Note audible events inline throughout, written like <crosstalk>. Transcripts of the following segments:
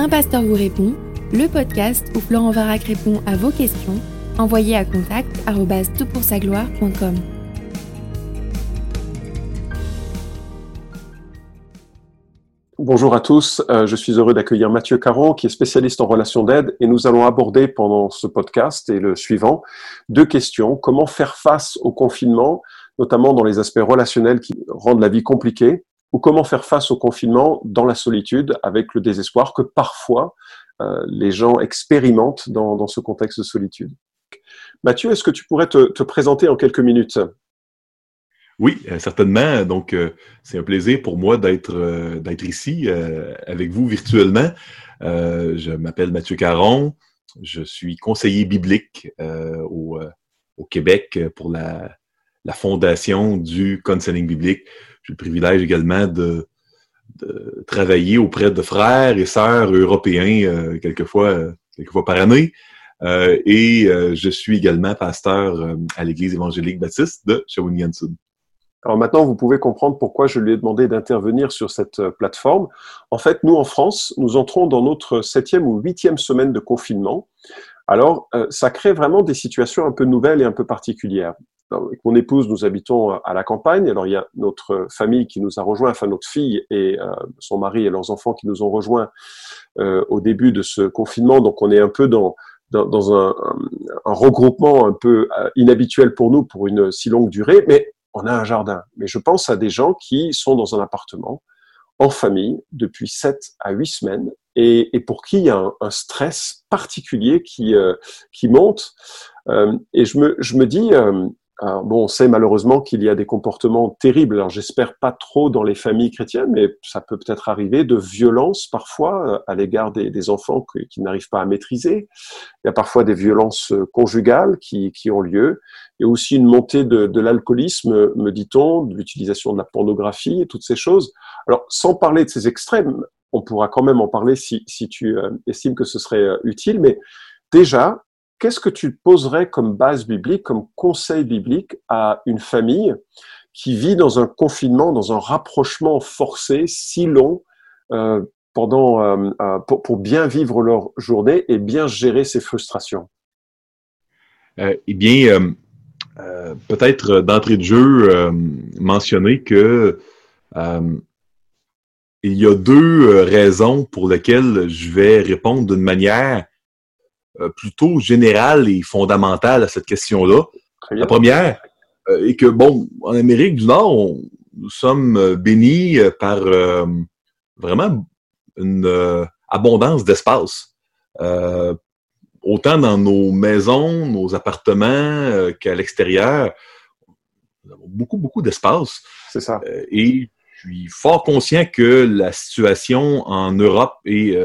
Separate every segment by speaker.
Speaker 1: Un pasteur vous répond, le podcast où Florent Varac répond à vos questions, envoyez à contact gloire.com
Speaker 2: Bonjour à tous, euh, je suis heureux d'accueillir Mathieu Caron qui est spécialiste en relations d'aide et nous allons aborder pendant ce podcast et le suivant deux questions. Comment faire face au confinement, notamment dans les aspects relationnels qui rendent la vie compliquée ou comment faire face au confinement dans la solitude avec le désespoir que parfois euh, les gens expérimentent dans, ce contexte de solitude. Mathieu, est-ce que tu pourrais te présenter en quelques minutes?
Speaker 3: Oui, euh, certainement. Donc, euh, c'est un plaisir pour moi d'être d'être ici avec vous virtuellement. je m'appelle Mathieu Caron. Je suis conseiller biblique au, au, Québec pour la, la fondation du counseling biblique. J'ai le privilège également de, travailler auprès de frères et sœurs européens quelquefois, quelquefois par année. et je suis également pasteur à l'Église évangélique baptiste de Shawinigan-Sud.
Speaker 2: Alors maintenant, vous pouvez comprendre pourquoi je lui ai demandé d'intervenir sur cette euh, plateforme. En fait, nous, en France, nous entrons dans notre septième ou huitième semaine de confinement. Alors, euh, ça crée vraiment des situations un peu nouvelles et un peu particulières. Avec mon épouse, nous habitons à la campagne. Alors, il y a notre famille qui nous a rejoints, enfin notre fille et euh, son mari et leurs enfants qui nous ont rejoints au début de ce confinement. Donc, on est un peu dans, un, regroupement un peu inhabituel pour nous pour une si longue durée. Mais on a un jardin. Mais je pense à des gens qui sont dans un appartement, en famille, depuis 7 à 8 semaines, et, pour qui il y a un, stress particulier qui, euh, monte. Euh, et je me, dis, euh, bon, on sait malheureusement qu'il y a des comportements terribles. Alors, j'espère pas trop dans les familles chrétiennes, mais ça peut peut-être arriver de violence parfois euh, à l'égard des, enfants qui, n'arrivent pas à maîtriser. Il y a parfois des violences euh, conjugales qui, ont lieu. Il y a aussi une montée de, l'alcoolisme, me dit-on, de l'utilisation de la pornographie et toutes ces choses. Alors, sans parler de ces extrêmes, on pourra quand même en parler si, tu euh, estimes que ce serait utile, mais déjà, qu'est-ce que tu poserais comme base biblique, comme conseil biblique à une famille qui vit dans un confinement, dans un rapprochement forcé si long euh, pendant, euh, euh, pour, pour, bien vivre leur journée et bien gérer ses frustrations?
Speaker 3: Eh bien, peut-être d'entrée de jeu mentionner que il y a deux raisons pour lesquelles je vais répondre d'une manière plutôt générale et fondamentale à cette question-là. La première euh, est que, bon, en Amérique du Nord, nous sommes euh, bénis par vraiment une abondance d'espace. autant dans nos maisons, nos appartements qu'à l'extérieur. Nous avons beaucoup, beaucoup d'espace.
Speaker 2: C'est ça.
Speaker 3: et je suis fort conscient que la situation en Europe est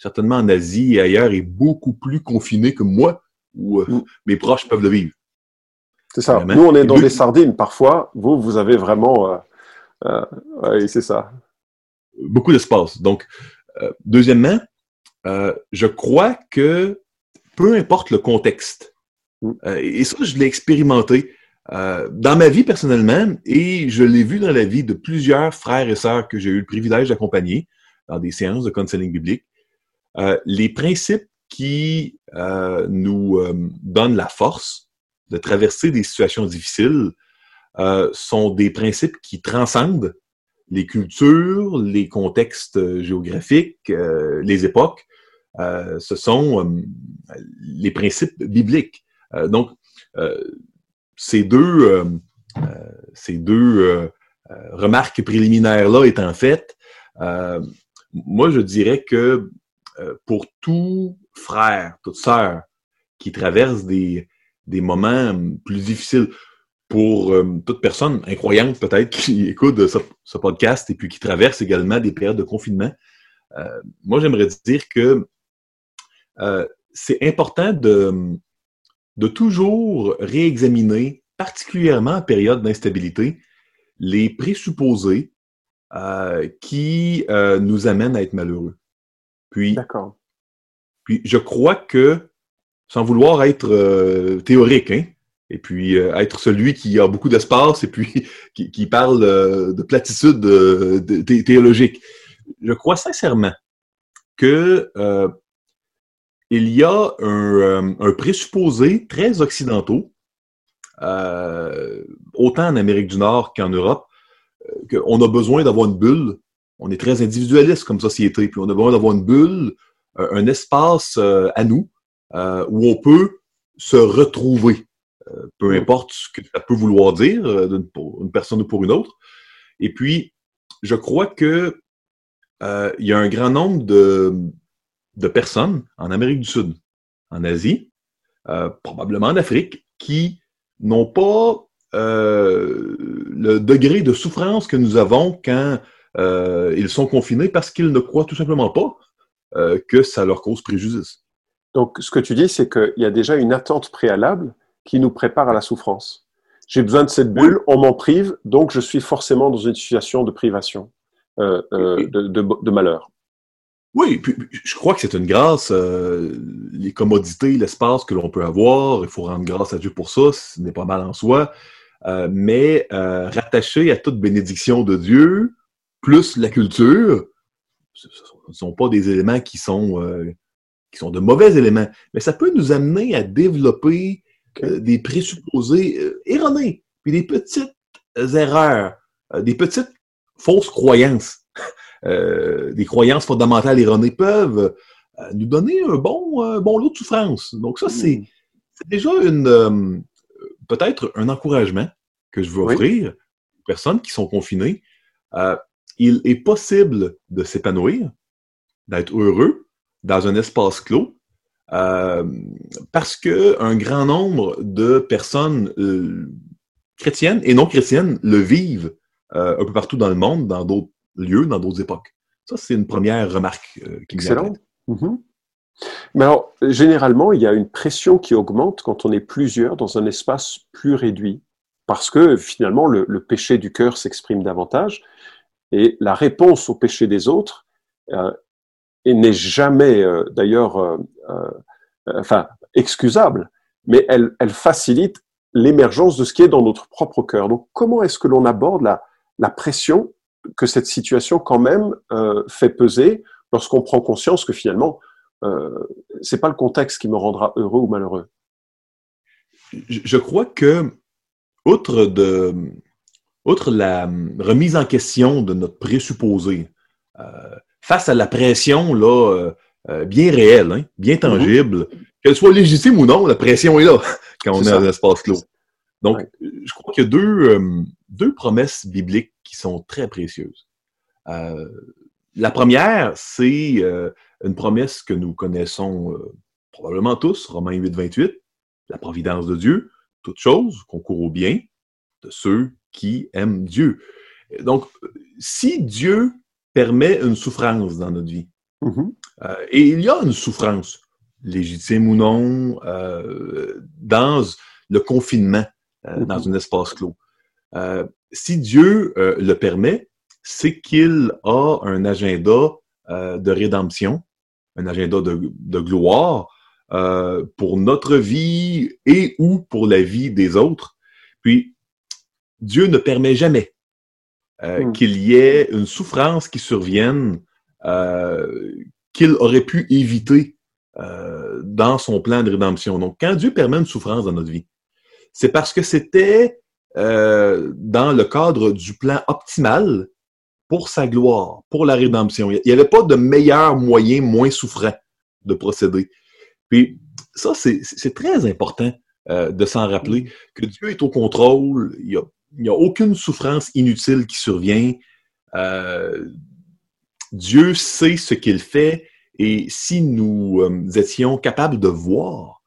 Speaker 3: certainement en Asie et ailleurs, est beaucoup plus confiné que moi, où euh, mm. mes proches peuvent le vivre.
Speaker 2: C'est ça. Nous, on est dans des sardines parfois. Vous, vous avez vraiment... Euh, euh oui, c'est ça.
Speaker 3: Beaucoup d'espace. Donc, euh, deuxièmement, je crois que peu importe le contexte, mm. et ça, je l'ai expérimenté dans ma vie personnellement, et je l'ai vu dans la vie de plusieurs frères et sœurs que j'ai eu le privilège d'accompagner dans des séances de counseling biblique. Euh, les principes qui euh, nous euh, donnent la force de traverser des situations difficiles sont des principes qui transcendent les cultures, les contextes géographiques, les époques. ce sont les principes bibliques. donc, ces deux, ces deux remarques préliminaires-là étant faites, moi, je dirais que pour tout frère, toute sœur qui traverse des, des moments plus difficiles, pour euh, toute personne incroyante peut-être qui <laughs> écoute ce, podcast et puis qui traverse également des périodes de confinement, euh, moi j'aimerais dire que c'est important de, de toujours réexaminer, particulièrement en période d'instabilité, les présupposés qui nous amènent à être malheureux. Puis, puis je crois que, sans vouloir être euh, théorique, hein, et puis euh, être celui qui a beaucoup d'espace et puis <laughs> qui, parle euh, de platitude théologique, je crois sincèrement que il y a un, un, présupposé très occidentaux, autant en Amérique du Nord qu'en Europe, qu'on a besoin d'avoir une bulle. On est très individualiste comme société, puis on a besoin d'avoir une bulle, un espace à nous où on peut se retrouver. Euh, peu mm. importe ce que ça peut vouloir dire euh, pour une personne ou pour une autre. Et puis, je crois que euh, il y a un grand nombre de, de, personnes en Amérique du Sud, en Asie, probablement en Afrique, qui n'ont pas le degré de souffrance que nous avons quand ils sont confinés parce qu'ils ne croient tout simplement pas que ça leur cause préjudice.
Speaker 2: Donc, ce que tu dis, c'est qu'il y a déjà une attente préalable qui nous prépare à la souffrance. J'ai besoin de cette bulle, on m'en prive, donc je suis forcément dans une situation de privation, euh, euh, de, malheur.
Speaker 3: Oui, puis, je crois que c'est une grâce, euh, les commodités, l'espace que l'on peut avoir, il faut rendre grâce à Dieu pour ça, ce n'est pas mal en soi, mais rattaché à toute bénédiction de Dieu, plus la culture, ce ne sont pas des éléments qui sont, qui sont de mauvais éléments, mais ça peut nous amener à développer euh, des présupposés euh, erronés, puis des petites erreurs, euh, des petites fausses croyances, <laughs> des croyances fondamentales erronées peuvent nous donner un bon, bon lot de souffrance. Donc ça, c'est hmm. déjà une peut-être un encouragement que je veux offrir aux personnes qui sont confinées. Il est possible de s'épanouir, d'être heureux dans un espace clos, euh, parce que un grand nombre de personnes euh, chrétiennes et non chrétiennes le vivent euh, un peu partout dans le monde, dans d'autres lieux, dans d'autres époques. Ça, c'est une première remarque qui
Speaker 2: Excellent. Mm Mais alors, généralement, il y a une pression qui augmente quand on est plusieurs dans un espace plus réduit, parce que finalement, le, le péché du cœur s'exprime davantage, et la réponse au péché des autres et n'est jamais euh, d'ailleurs euh, euh, enfin excusable, mais elle, facilite l'émergence de ce qui est dans notre propre cœur. Donc comment est-ce que l'on aborde la, la, pression que cette situation quand même fait peser lorsqu'on prend conscience que finalement euh, c'est pas le contexte qui me rendra heureux ou malheureux?
Speaker 3: Je crois que outre de outre la remise en question de notre présupposé, euh, face à la pression là, euh, euh, bien réelle, hein, bien mhm. tangible, qu'elle soit légitime ou non, la pression est là <laughs> quand on est, dans l'espace clos. Donc, je crois qu'il y a deux, euh, deux promesses bibliques qui sont très précieuses. la première, c'est une promesse que nous connaissons probablement tous, Romains 8, 28, la providence de Dieu, toute chose concourt au bien de ceux qui aiment Dieu. Donc, si Dieu permet une souffrance dans notre vie. Mm-hmm. Euh, et il y a une souffrance, légitime ou non, euh, dans le confinement, euh, mm-hmm. dans un espace clos. si Dieu le permet, c'est qu'il a un agenda de rédemption, un agenda de, de gloire pour notre vie et ou pour la vie des autres. Puis, Dieu ne permet jamais euh, hmm. qu'il y ait une souffrance qui survienne euh, qu'il aurait pu éviter euh, dans son plan de rédemption. Donc, quand Dieu permet une souffrance dans notre vie, c'est parce que c'était dans le cadre du plan optimal pour sa gloire, pour la rédemption. Il n'y avait pas de meilleur moyen moins souffrant de procéder. Puis ça, c'est très important de s'en rappeler, hmm. que Dieu est au contrôle, il y a n'y a aucune souffrance inutile qui survient. Euh, Dieu sait ce qu'il fait et si nous euh, étions capables de voir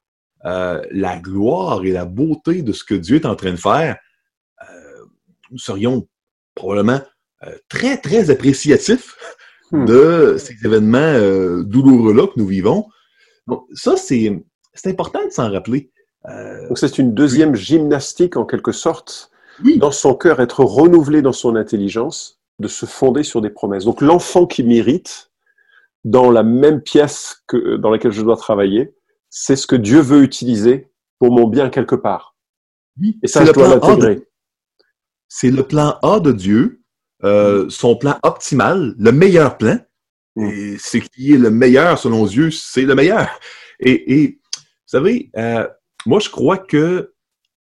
Speaker 3: euh, la gloire et la beauté de ce que Dieu est en train de faire, nous serions probablement très, très appréciatifs hmm. de ces événements douloureux-là que nous vivons. Donc, ça, c'est important de s'en rappeler.
Speaker 2: Donc, c'est une deuxième gymnastique, en quelque sorte, dans son cœur, être renouvelé dans son intelligence, de se fonder sur des promesses. Donc l'enfant qui mérite, dans la même pièce que, dans laquelle je dois travailler, c'est ce que Dieu veut utiliser pour mon bien quelque part.
Speaker 3: Et ça, je dois l'intégrer. C'est le plan A de Dieu, euh, son plan optimal, le meilleur plan, Mm. Et ce qui est le meilleur selon Dieu, c'est le meilleur. Et, vous savez, euh, moi, je crois que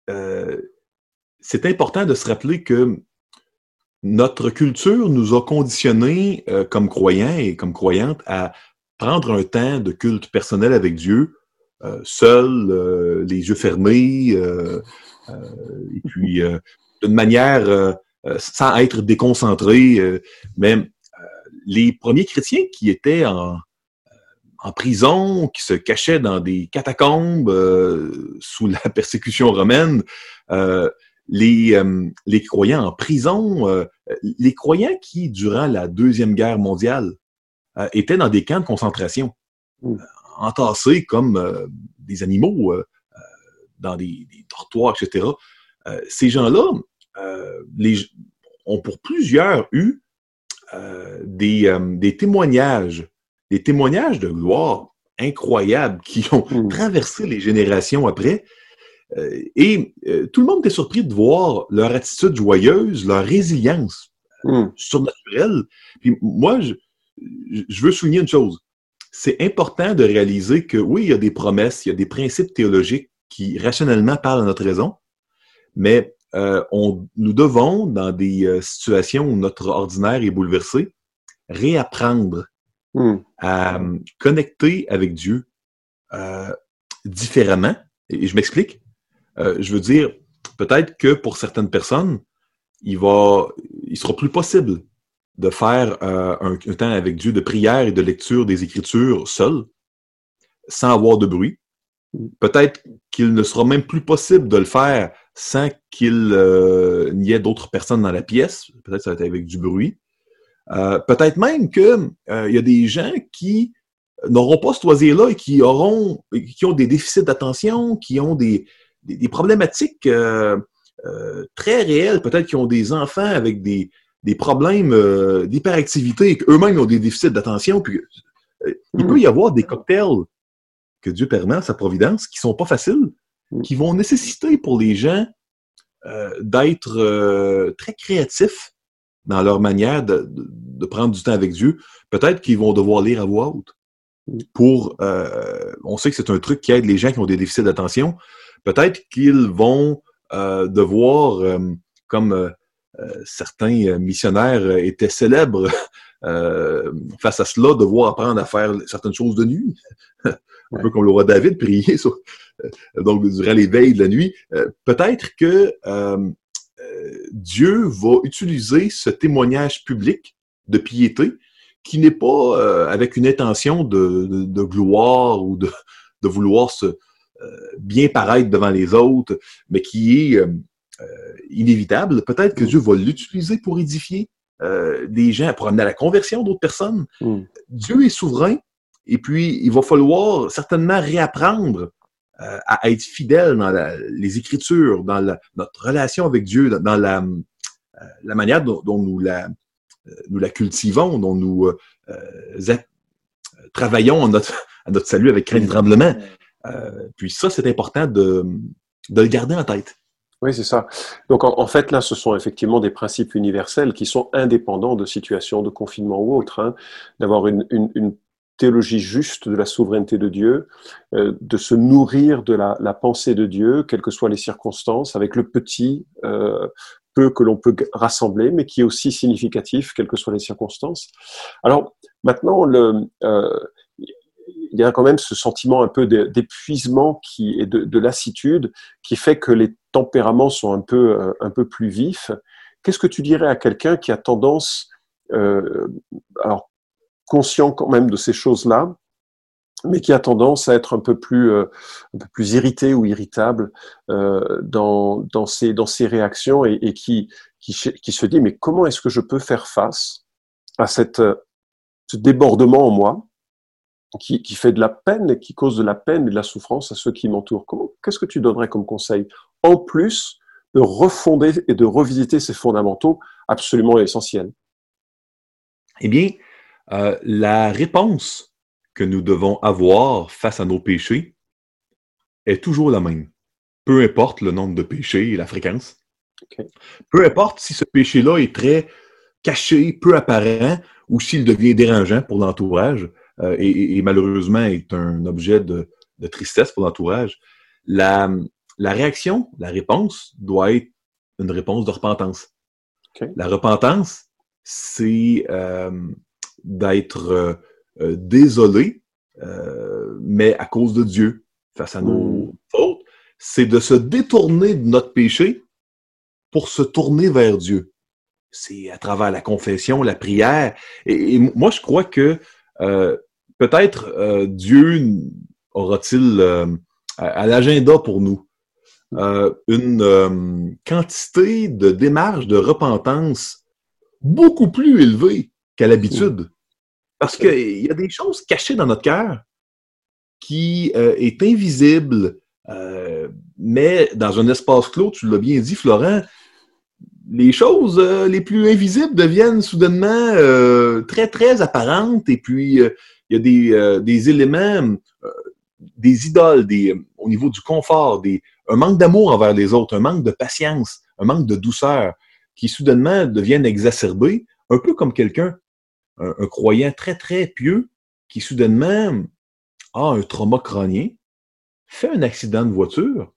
Speaker 3: euh, c'est important de se rappeler que notre culture nous a conditionnés euh, comme croyants et comme croyantes à prendre un temps de culte personnel avec Dieu, seul, les yeux fermés, et puis d'une manière sans être déconcentré, même les premiers chrétiens qui étaient en, prison, qui se cachaient dans des catacombes euh, sous la <laughs> persécution romaine, euh, les, euh, les croyants en prison, les croyants qui, durant la Deuxième Guerre mondiale, étaient dans des camps de concentration, mmh. entassés comme des animaux dans des, des, dortoirs, etc. ces gens-là ont pour plusieurs eu euh, des, euh, des, témoignages, des témoignages de gloire incroyables qui ont hmm. traversé les générations après. Euh, et tout le monde était surpris de voir leur attitude joyeuse, leur résilience hmm. surnaturelle. Puis moi, je, je veux souligner une chose. C'est important de réaliser que oui, il y a des promesses, il y a des principes théologiques qui rationnellement parlent à notre raison, mais euh, on, nous devons, dans des euh, situations où notre ordinaire est bouleversé, réapprendre hmm. à euh, connecter avec Dieu différemment. Et, je m'explique. Je veux dire, peut-être que pour certaines personnes, il va, sera plus possible de faire un, un, temps avec Dieu de prière et de lecture des Écritures seul, sans avoir de bruit. Peut-être qu'il ne sera même plus possible de le faire sans qu'il euh, n'y ait d'autres personnes dans la pièce. Peut-être ça va être avec du bruit. Euh, peut-être même qu'il euh, y a des gens qui n'auront pas ce loisir-là et qui auront, qui ont des déficits d'attention, qui ont des, des, problématiques très réelles, peut-être qui ont des enfants avec des, des problèmes d'hyperactivité, qu'eux-mêmes ont des déficits d'attention. Puis, il peut y avoir des cocktails que Dieu permet, sa providence, qui sont pas faciles, Mm. qui vont nécessiter pour les gens euh, d'être euh, très créatifs dans leur manière de, de, prendre du temps avec Dieu. Peut-être qu'ils vont devoir lire à voix haute. Mm. Pour, euh, on sait que c'est un truc qui aide les gens qui ont des déficits d'attention. Peut-être qu'ils vont devoir, comme certains missionnaires étaient célèbres <laughs> face à cela, devoir apprendre à faire certaines choses de nuit. <laughs> un peu comme le roi David, <laughs> euh, donc durant les veilles de la nuit. Euh, peut-être que euh, Dieu va utiliser ce témoignage public de piété qui n'est pas avec une intention de, de, gloire ou de, de vouloir se bien paraître devant les autres, mais qui est inévitable. Peut-être que mm. Dieu va l'utiliser pour édifier des gens, pour amener à la conversion d'autres personnes. Mm. Dieu est souverain, et puis, il va falloir certainement réapprendre euh, à être fidèle dans les Écritures, dans notre relation avec Dieu, dans la, euh, la manière dont, nous, la, euh, nous la cultivons, dont nous travaillons à notre, à notre salut avec crainte et tremblement. Puis ça, c'est important de, de le garder en tête.
Speaker 2: Oui, c'est ça. Donc en, fait, là, ce sont effectivement des principes universels qui sont indépendants de situations de confinement ou autre. Hein. D'avoir une, une, une, théologie juste de la souveraineté de Dieu, euh, de se nourrir de la, la, pensée de Dieu, quelles que soient les circonstances, avec le petit euh, peu que l'on peut rassembler, mais qui est aussi significatif, quelles que soient les circonstances. Alors maintenant, le, euh, il y a quand même ce sentiment un peu d'épuisement qui et de, de, lassitude qui fait que les tempéraments sont un peu euh, un peu plus vifs. Qu'est-ce que tu dirais à quelqu'un qui a tendance euh, alors conscient quand même de ces choses-là, mais qui a tendance à être un peu plus, euh, un peu plus irrité ou irritable euh, dans, dans, ses, dans ses réactions et, et qui, qui, qui, se dit mais comment est-ce que je peux faire face à cette, ce débordement en moi? Qui, qui fait de la peine et qui cause de la peine et de la souffrance à ceux qui m'entourent Qu'est-ce que tu donnerais comme conseil En plus de refonder et de revisiter ces fondamentaux absolument essentiels?
Speaker 3: Eh bien, euh, la réponse que nous devons avoir face à nos péchés est toujours la même. Peu importe le nombre de péchés et la fréquence. Peu importe si ce péché-là est très caché, peu apparent, ou s'il devient dérangeant pour l'entourage, euh, et, malheureusement est un objet de, tristesse pour l'entourage, la, réaction, la réponse doit être une réponse de repentance. La repentance, c'est euh, d'être euh, désolé, mais à cause de Dieu, face à nos hmm. fautes, c'est de se détourner de notre péché pour se tourner vers Dieu. C'est à travers la confession, la prière. Et, moi, je crois que euh, peut-être euh, Dieu aura-t-il euh, à, l'agenda pour nous une quantité de démarches de repentance beaucoup plus élevée qu'à l'habitude. Parce qu'il y a des choses cachées dans notre cœur qui est invisible, mais dans un espace clos, tu l'as bien dit, Florent, les choses euh, les plus invisibles deviennent soudainement euh, très, très apparentes. Et puis, euh, il y a des, des éléments, des idoles, des, au niveau du confort, des, un manque d'amour envers les autres, un manque de patience, un manque de douceur, qui soudainement deviennent exacerbés, un peu comme quelqu'un, un, un, croyant très, très pieux, qui soudainement a un trauma crânien, fait un accident de voiture,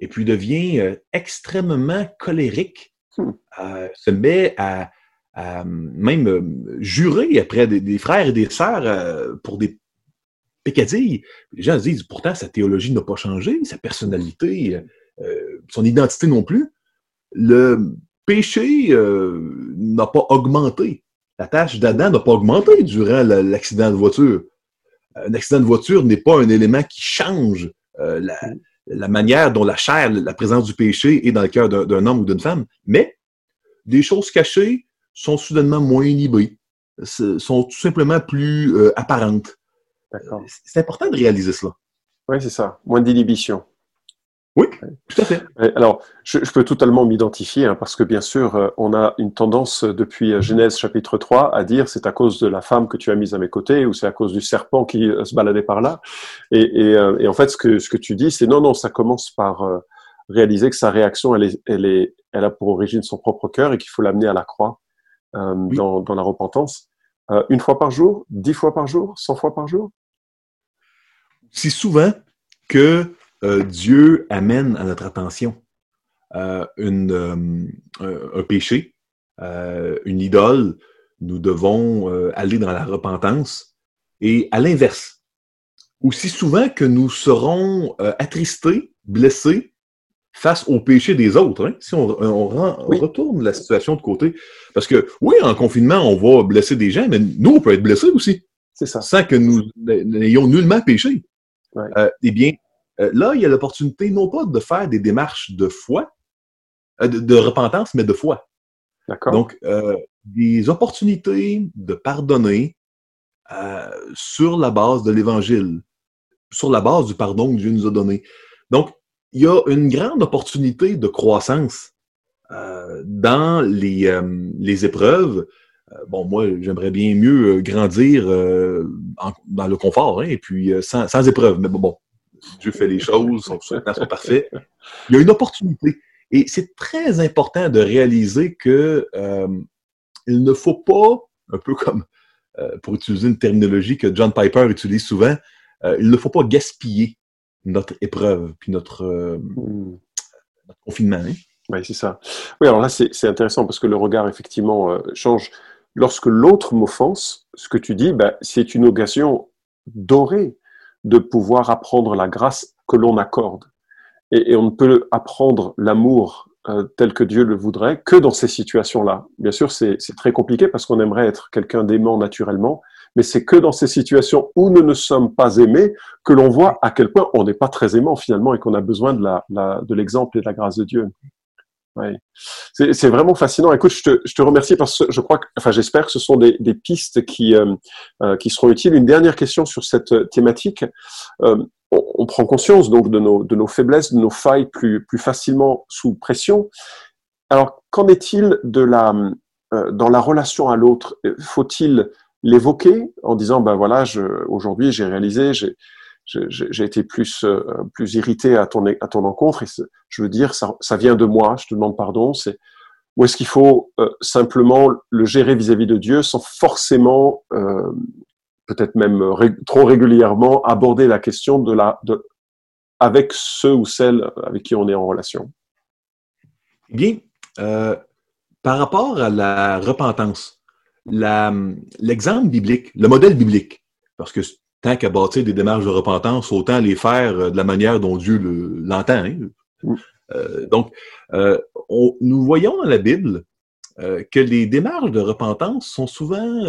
Speaker 3: et puis devient extrêmement colérique Hmm. Euh, se met à, même euh, jurer après des, frères et des sœurs euh, pour des pécadilles. Les gens se disent pourtant sa théologie n'a pas changé, sa personnalité, son identité non plus. Le péché n'a pas augmenté. La tâche d'Adam n'a pas augmenté durant l'accident de voiture. Un accident de voiture n'est pas un élément qui change la manière dont la chair, la présence du péché est dans le cœur d'un homme ou d'une femme, mais des choses cachées sont soudainement moins inhibées, sont tout simplement plus euh, apparentes. C'est important de réaliser cela.
Speaker 2: Oui, c'est ça. Moins d'inhibition.
Speaker 3: Oui, tout à fait.
Speaker 2: Alors, je, peux totalement m'identifier, hein, parce que bien sûr, euh, on a une tendance euh, depuis euh, Genèse chapitre 3 à dire c'est à cause de la femme que tu as mise à mes côtés, ou c'est à cause du serpent qui se baladait par là. Et, et, en fait, ce que, ce que tu dis, c'est non, non, ça commence par réaliser que sa réaction, elle, est, elle, est, elle a pour origine son propre cœur et qu'il faut l'amener à la croix dans, dans, la repentance. une fois par jour, dix fois par jour, cent fois par jour?
Speaker 3: Si souvent que euh, Dieu amène à notre attention euh, une, euh, un péché, une idole, nous devons aller dans la repentance. Et à l'inverse, aussi souvent que nous serons attristés, blessés face au péché des autres. Hein. Si on, retourne la situation de côté, parce que oui, en confinement, on va blesser des gens, mais nous, on peut être blessés aussi.
Speaker 2: C'est ça.
Speaker 3: Sans que nous n'ayons nullement péché. eh bien, euh, là, il y a l'opportunité non pas de faire des démarches de foi, euh, de, repentance, mais de foi.
Speaker 2: D'accord.
Speaker 3: Donc, euh, des opportunités de pardonner sur la base de l'Évangile, sur la base du pardon que Dieu nous a donné. Donc, il y a une grande opportunité de croissance dans les, les épreuves. bon, moi, j'aimerais bien mieux grandir dans le confort, hein, et puis sans, sans épreuve. Mais bon, Dieu fait les choses, son sont parfaits. Il y a une opportunité. Et c'est très important de réaliser que euh, il ne faut pas, un peu comme euh, pour utiliser une terminologie que John Piper utilise souvent, euh, il ne faut pas gaspiller notre épreuve puis notre, hmm. confinement. Hein.
Speaker 2: Oui, c'est ça. Oui, alors là, c'est intéressant parce que le regard, effectivement, change. Lorsque l'autre m'offense, ce que tu dis, ben, c'est une occasion dorée de pouvoir apprendre la grâce que l'on accorde. Et, on ne peut apprendre l'amour euh, tel que Dieu le voudrait que dans ces situations-là. Bien sûr, c'est très compliqué parce qu'on aimerait être quelqu'un d'aimant naturellement, mais c'est que dans ces situations où nous ne sommes pas aimés que l'on voit à quel point on n'est pas très aimant finalement et qu'on a besoin de l'exemple et de la grâce de Dieu. Ouais. C'est vraiment fascinant. Écoute, je te, je te, remercie parce que je crois que, enfin, j'espère que ce sont des, des pistes qui, euh, euh, qui seront utiles. Une dernière question sur cette thématique. Euh, on, on, prend conscience donc de nos, de nos faiblesses, de nos failles plus, plus facilement sous pression. Alors, qu'en est-il de la, euh, dans la relation à l'autre? Faut-il l'évoquer en disant, ben voilà, aujourd'hui j'ai réalisé, j'ai été plus euh, plus irrité à ton à ton encontre. Et je veux dire ça, ça vient de moi je te demande pardon. C'est ou est-ce qu'il faut euh, simplement le gérer vis-à-vis de Dieu sans forcément, euh, peut-être même trop régulièrement, aborder la question de la, de, avec ceux ou celles avec qui on est en relation?
Speaker 3: Bien, par rapport à la repentance, l'exemple biblique, le modèle biblique, parce que tant qu'à bâtir des démarches de repentance, autant les faire de la manière dont Dieu l'entend. Hein. Mm. Euh, donc, euh, nous voyons dans la Bible euh, que les démarches de repentance sont souvent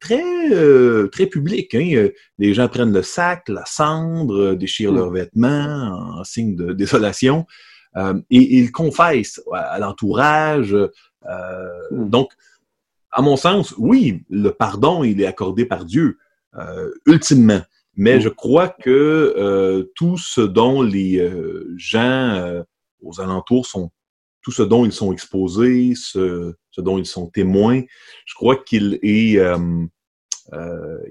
Speaker 3: très, très publiques. Hein. Les gens prennent le sac, la cendre, déchirent leurs vêtements en signe de désolation et ils confessent à l'entourage. Hmm. Donc, à mon sens, oui, le pardon, il est accordé par Dieu, ultimement. Mais je crois que euh, tout ce dont les euh, gens euh, aux alentours sont, tout ce dont ils sont exposés, ce, dont ils sont témoins, je crois qu'il est,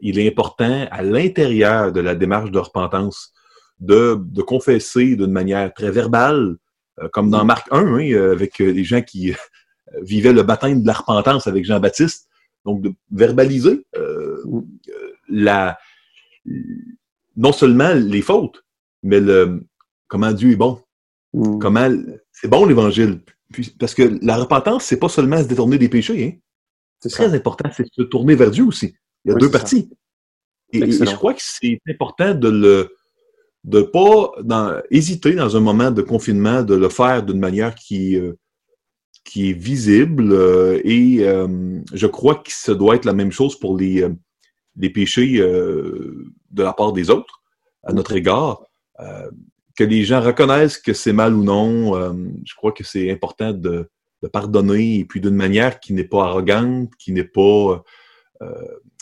Speaker 3: il est important à l'intérieur de la démarche de repentance de, de confesser d'une manière très verbale, comme dans Marc 1, hein, avec les gens qui vivaient le baptême de la repentance avec Jean-Baptiste. Donc, de verbaliser la, non seulement les fautes, mais le comment Dieu est bon. Mm. Comment c'est bon l'évangile. Parce que la repentance, c'est pas seulement se détourner des péchés. Hein. C'est très important, c'est se tourner vers Dieu aussi. Il y a deux parties. Et, je crois que c'est important de le de pas dans, hésiter dans un moment de confinement de le faire d'une manière qui euh, qui est visible euh, et euh, je crois que ça doit être la même chose pour les les péchés euh, de la part des autres à notre égard. Euh, que les gens reconnaissent que c'est mal ou non, euh, je crois que c'est important de, pardonner et puis d'une manière qui n'est pas arrogante, qui n'est pas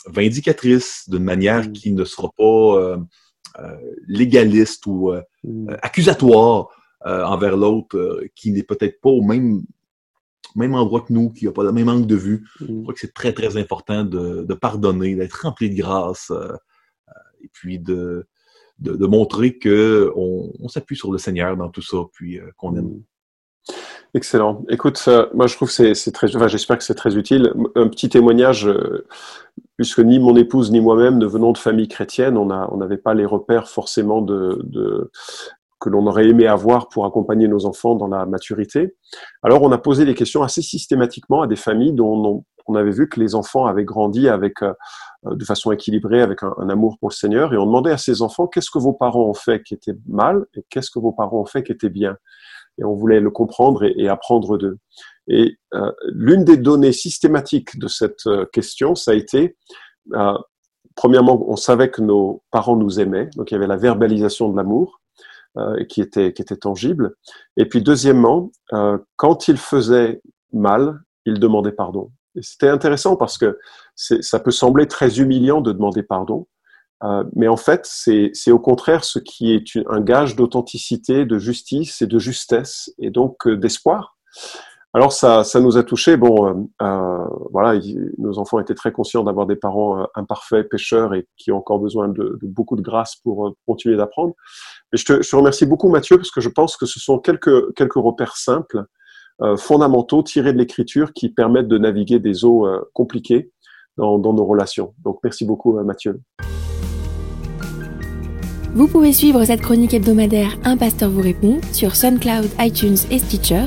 Speaker 3: vindicatrice, d'une manière mm. qui ne sera pas légaliste ou mm. accusatoire envers l'autre, qui n'est peut-être pas au même même endroit que nous, qui n'a pas le même angle de vue. Je mm. crois que c'est très, très important de, pardonner, d'être rempli de grâce, euh, euh, et puis de, de, montrer qu'on on, s'appuie sur le Seigneur dans tout ça, puis euh, qu'on aime. Mm.
Speaker 2: Excellent. Écoute, moi je trouve que c'est très, enfin, j'espère que c'est très utile. Un petit témoignage, puisque ni mon épouse ni moi-même ne venons de famille chrétienne, on n'avait on pas les repères forcément de, de, que l'on aurait aimé avoir pour accompagner nos enfants dans la maturité. Alors, on a posé des questions assez systématiquement à des familles dont on, avait vu que les enfants avaient grandi avec, euh, de façon équilibrée, avec un, amour pour le Seigneur, et on demandait à ces enfants qu'est-ce que vos parents ont fait qui était mal et qu'est-ce que vos parents ont fait qui était bien? Et on voulait le comprendre et, apprendre d'eux. Et euh, l'une des données systématiques de cette euh, question, ça a été premièrement, on savait que nos parents nous aimaient, donc il y avait la verbalisation de l'amour. Euh, qui était qui était tangible. Et puis deuxièmement, euh, quand il faisait mal, il demandait pardon. Et c'était intéressant parce que ça peut sembler très humiliant de demander pardon, euh, mais en fait, c'est au contraire ce qui est un gage d'authenticité, de justice et de justesse, et donc d'espoir. Alors ça, ça nous a touché. Bon, euh, euh voilà, nos enfants étaient très conscients d'avoir des parents euh, imparfaits, pécheurs et qui ont encore besoin de, beaucoup de grâce pour continuer d'apprendre. Mais je te, je te, remercie beaucoup, Mathieu, parce que je pense que ce sont quelques quelques repères simples, fondamentaux, tirés de l'Écriture, qui permettent de naviguer des eaux compliquées dans, dans, nos relations. Donc, merci beaucoup, Mathieu.
Speaker 1: Vous pouvez suivre cette chronique hebdomadaire Un pasteur vous répond sur SoundCloud, iTunes et Stitcher